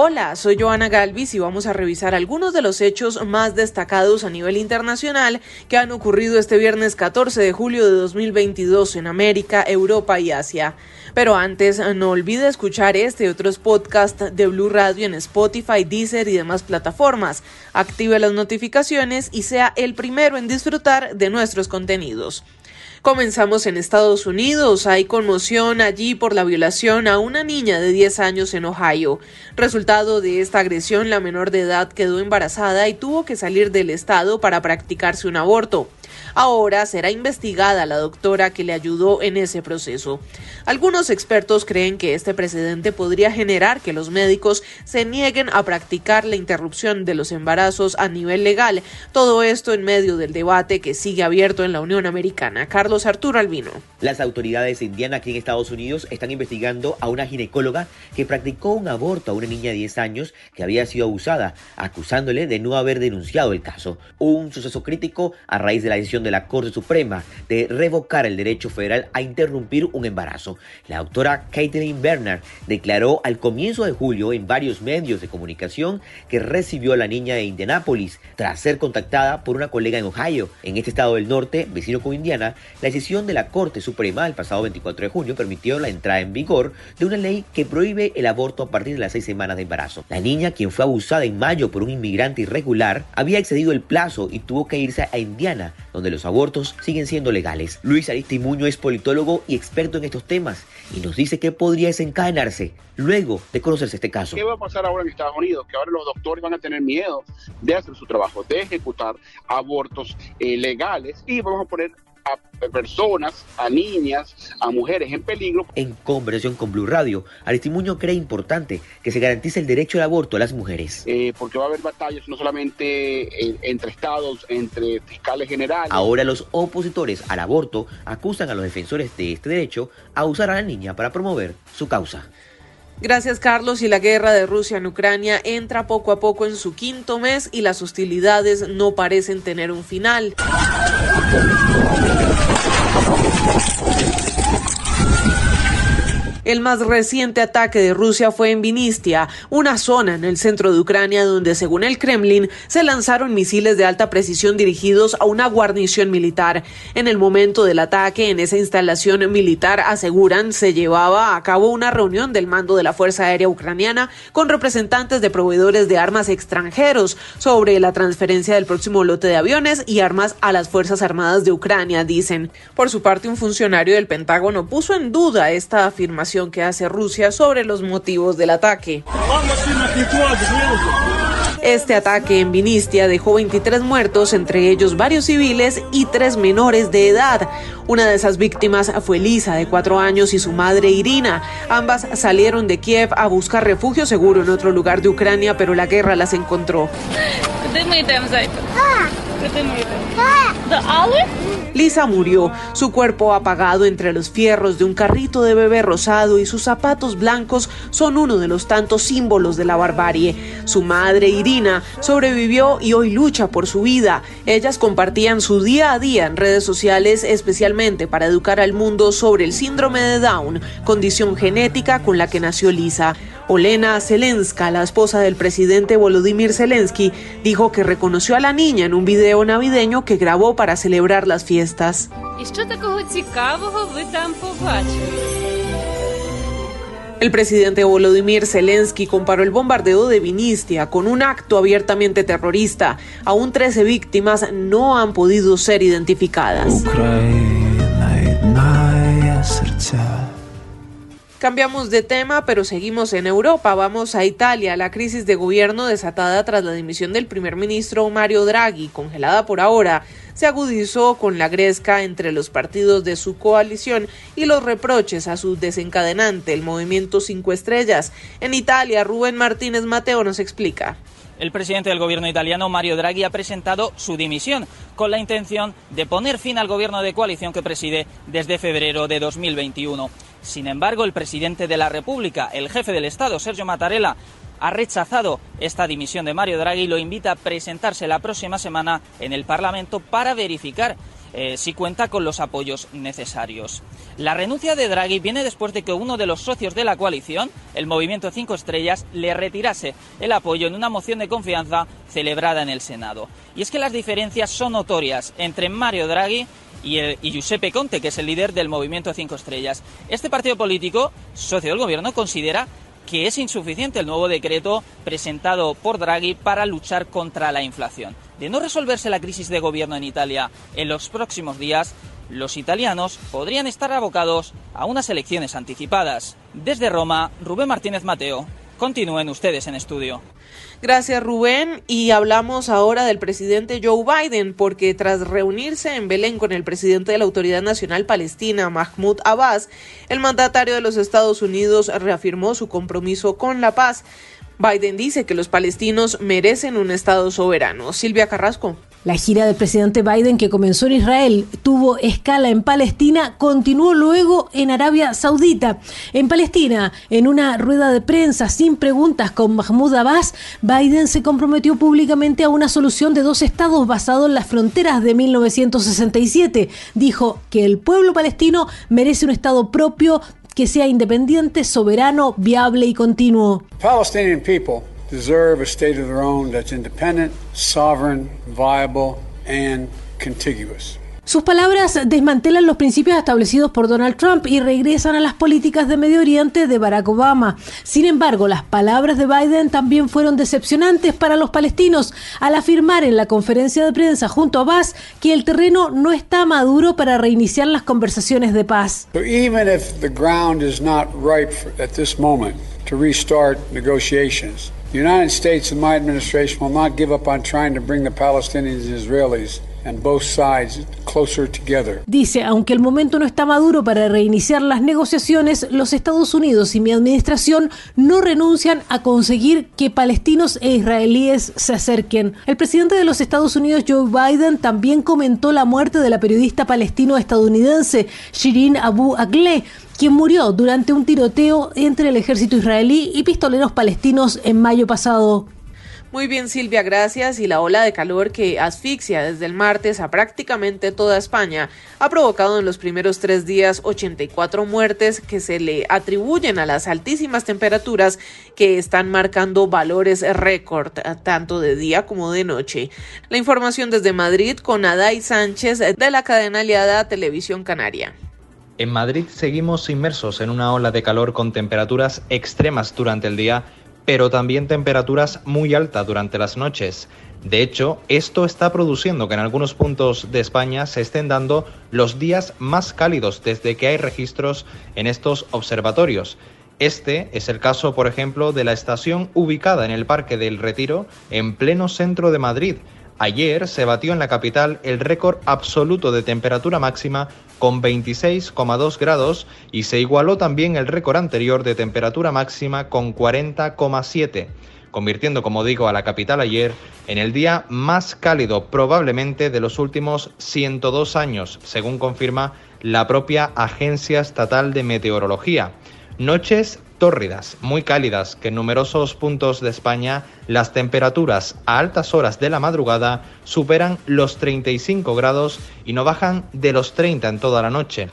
Hola, soy Joana Galvis y vamos a revisar algunos de los hechos más destacados a nivel internacional que han ocurrido este viernes 14 de julio de 2022 en América, Europa y Asia. Pero antes, no olvide escuchar este y otros podcasts de Blue Radio en Spotify, Deezer y demás plataformas. Active las notificaciones y sea el primero en disfrutar de nuestros contenidos. Comenzamos en Estados Unidos. Hay conmoción allí por la violación a una niña de 10 años en Ohio. Resultado de esta agresión, la menor de edad quedó embarazada y tuvo que salir del estado para practicarse un aborto. Ahora será investigada la doctora que le ayudó en ese proceso. Algunos expertos creen que este precedente podría generar que los médicos se nieguen a practicar la interrupción de los embarazos a nivel legal. Todo esto en medio del debate que sigue abierto en la Unión Americana. Carlos Arturo Albino. Las autoridades indianas aquí en Estados Unidos están investigando a una ginecóloga que practicó un aborto a una niña de 10 años que había sido abusada, acusándole de no haber denunciado el caso. Un suceso crítico a raíz de la decisión de la Corte Suprema de revocar el derecho federal a interrumpir un embarazo. La doctora Caitlin Bernard declaró al comienzo de julio en varios medios de comunicación que recibió a la niña de Indianápolis tras ser contactada por una colega en Ohio. En este estado del norte, vecino con Indiana, la decisión de la Corte Suprema el pasado 24 de junio permitió la entrada en vigor de una ley que prohíbe el aborto a partir de las seis semanas de embarazo. La niña, quien fue abusada en mayo por un inmigrante irregular, había excedido el plazo y tuvo que irse a Indiana, donde los abortos siguen siendo legales. Luis Aristimuño es politólogo y experto en estos temas y nos dice que podría desencadenarse luego de conocerse este caso. ¿Qué va a pasar ahora en Estados Unidos? Que ahora los doctores van a tener miedo de hacer su trabajo, de ejecutar abortos eh, legales y vamos a poner a personas, a niñas, a mujeres en peligro. En conversación con Blue Radio, Aristimuño cree importante que se garantice el derecho al aborto a las mujeres. Eh, porque va a haber batallas no solamente eh, entre estados, entre fiscales generales. Ahora los opositores al aborto acusan a los defensores de este derecho a usar a la niña para promover su causa. Gracias Carlos y la guerra de Rusia en Ucrania entra poco a poco en su quinto mes y las hostilidades no parecen tener un final. よろしくお願いします。El más reciente ataque de Rusia fue en Vinistia, una zona en el centro de Ucrania donde, según el Kremlin, se lanzaron misiles de alta precisión dirigidos a una guarnición militar. En el momento del ataque en esa instalación militar, aseguran, se llevaba a cabo una reunión del mando de la Fuerza Aérea Ucraniana con representantes de proveedores de armas extranjeros sobre la transferencia del próximo lote de aviones y armas a las Fuerzas Armadas de Ucrania, dicen. Por su parte, un funcionario del Pentágono puso en duda esta afirmación que hace Rusia sobre los motivos del ataque. Este ataque en Vinistia dejó 23 muertos, entre ellos varios civiles y tres menores de edad. Una de esas víctimas fue Lisa, de cuatro años, y su madre Irina. Ambas salieron de Kiev a buscar refugio seguro en otro lugar de Ucrania, pero la guerra las encontró. Lisa murió, su cuerpo apagado entre los fierros de un carrito de bebé rosado y sus zapatos blancos son uno de los tantos símbolos de la barbarie. Su madre, Irina, sobrevivió y hoy lucha por su vida. Ellas compartían su día a día en redes sociales especialmente para educar al mundo sobre el síndrome de Down, condición genética con la que nació Lisa. Olena Zelenska, la esposa del presidente Volodymyr Zelensky, dijo que reconoció a la niña en un video navideño que grabó para celebrar las fiestas. El presidente Volodymyr Zelensky comparó el bombardeo de Vinistia con un acto abiertamente terrorista. Aún 13 víctimas no han podido ser identificadas. Cambiamos de tema, pero seguimos en Europa. Vamos a Italia. La crisis de gobierno desatada tras la dimisión del primer ministro Mario Draghi, congelada por ahora, se agudizó con la gresca entre los partidos de su coalición y los reproches a su desencadenante, el movimiento Cinco Estrellas. En Italia, Rubén Martínez Mateo nos explica. El presidente del gobierno italiano, Mario Draghi, ha presentado su dimisión con la intención de poner fin al gobierno de coalición que preside desde febrero de 2021. Sin embargo, el presidente de la República, el jefe del Estado, Sergio Mattarella, ha rechazado esta dimisión de Mario Draghi y lo invita a presentarse la próxima semana en el Parlamento para verificar eh, si cuenta con los apoyos necesarios. La renuncia de Draghi viene después de que uno de los socios de la coalición, el Movimiento Cinco Estrellas, le retirase el apoyo en una moción de confianza celebrada en el Senado. Y es que las diferencias son notorias entre Mario Draghi y, y Giuseppe Conte, que es el líder del Movimiento Cinco Estrellas. Este partido político, socio del gobierno, considera que es insuficiente el nuevo decreto presentado por Draghi para luchar contra la inflación. De no resolverse la crisis de gobierno en Italia en los próximos días, los italianos podrían estar abocados a unas elecciones anticipadas. Desde Roma, Rubén Martínez Mateo. Continúen ustedes en estudio. Gracias Rubén y hablamos ahora del presidente Joe Biden porque tras reunirse en Belén con el presidente de la Autoridad Nacional Palestina Mahmoud Abbas, el mandatario de los Estados Unidos reafirmó su compromiso con la paz. Biden dice que los palestinos merecen un Estado soberano. Silvia Carrasco. La gira del presidente Biden, que comenzó en Israel, tuvo escala en Palestina, continuó luego en Arabia Saudita. En Palestina, en una rueda de prensa sin preguntas con Mahmoud Abbas, Biden se comprometió públicamente a una solución de dos estados basado en las fronteras de 1967. Dijo que el pueblo palestino merece un estado propio que sea independiente, soberano, viable y continuo. Palestinian people deserve a state of their own that's independent, sovereign, viable, and contiguous. Sus palabras desmantelan los principios establecidos por Donald Trump y regresan a las políticas de Medio Oriente de Barack Obama. Sin embargo, las palabras de Biden también fueron decepcionantes para los palestinos al afirmar en la conferencia de prensa junto a Abbas que el terreno no está maduro para reiniciar las conversaciones de paz. So even if the ground is not ripe at this moment to restart negotiations, the United States and my administration will not give up on trying to bring the Palestinians and Israelis Dice, aunque el momento no está maduro para reiniciar las negociaciones, los Estados Unidos y mi administración no renuncian a conseguir que palestinos e israelíes se acerquen. El presidente de los Estados Unidos, Joe Biden, también comentó la muerte de la periodista palestino-estadounidense Shirin Abu Akleh, quien murió durante un tiroteo entre el ejército israelí y pistoleros palestinos en mayo pasado. Muy bien, Silvia, gracias. Y la ola de calor que asfixia desde el martes a prácticamente toda España ha provocado en los primeros tres días 84 muertes que se le atribuyen a las altísimas temperaturas que están marcando valores récord, tanto de día como de noche. La información desde Madrid con Adai Sánchez de la cadena aliada Televisión Canaria. En Madrid seguimos inmersos en una ola de calor con temperaturas extremas durante el día pero también temperaturas muy altas durante las noches. De hecho, esto está produciendo que en algunos puntos de España se estén dando los días más cálidos desde que hay registros en estos observatorios. Este es el caso, por ejemplo, de la estación ubicada en el Parque del Retiro, en pleno centro de Madrid, Ayer se batió en la capital el récord absoluto de temperatura máxima con 26,2 grados y se igualó también el récord anterior de temperatura máxima con 40,7 convirtiendo, como digo, a la capital ayer en el día más cálido probablemente de los últimos 102 años, según confirma la propia Agencia Estatal de Meteorología. Noches tórridas, muy cálidas, que en numerosos puntos de España las temperaturas a altas horas de la madrugada superan los 35 grados y no bajan de los 30 en toda la noche.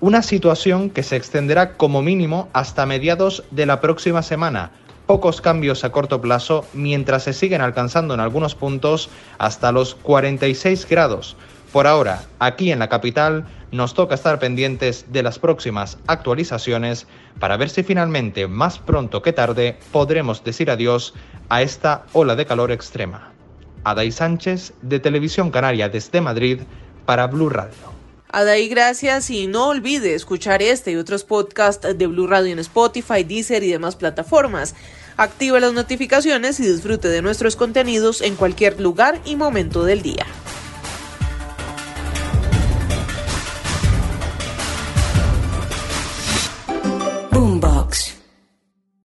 Una situación que se extenderá como mínimo hasta mediados de la próxima semana. Pocos cambios a corto plazo mientras se siguen alcanzando en algunos puntos hasta los 46 grados. Por ahora, aquí en la capital, nos toca estar pendientes de las próximas actualizaciones para ver si finalmente, más pronto que tarde, podremos decir adiós a esta ola de calor extrema. Adai Sánchez, de Televisión Canaria desde Madrid, para Blue Radio. Adai, gracias y no olvide escuchar este y otros podcasts de Blue Radio en Spotify, Deezer y demás plataformas. Active las notificaciones y disfrute de nuestros contenidos en cualquier lugar y momento del día.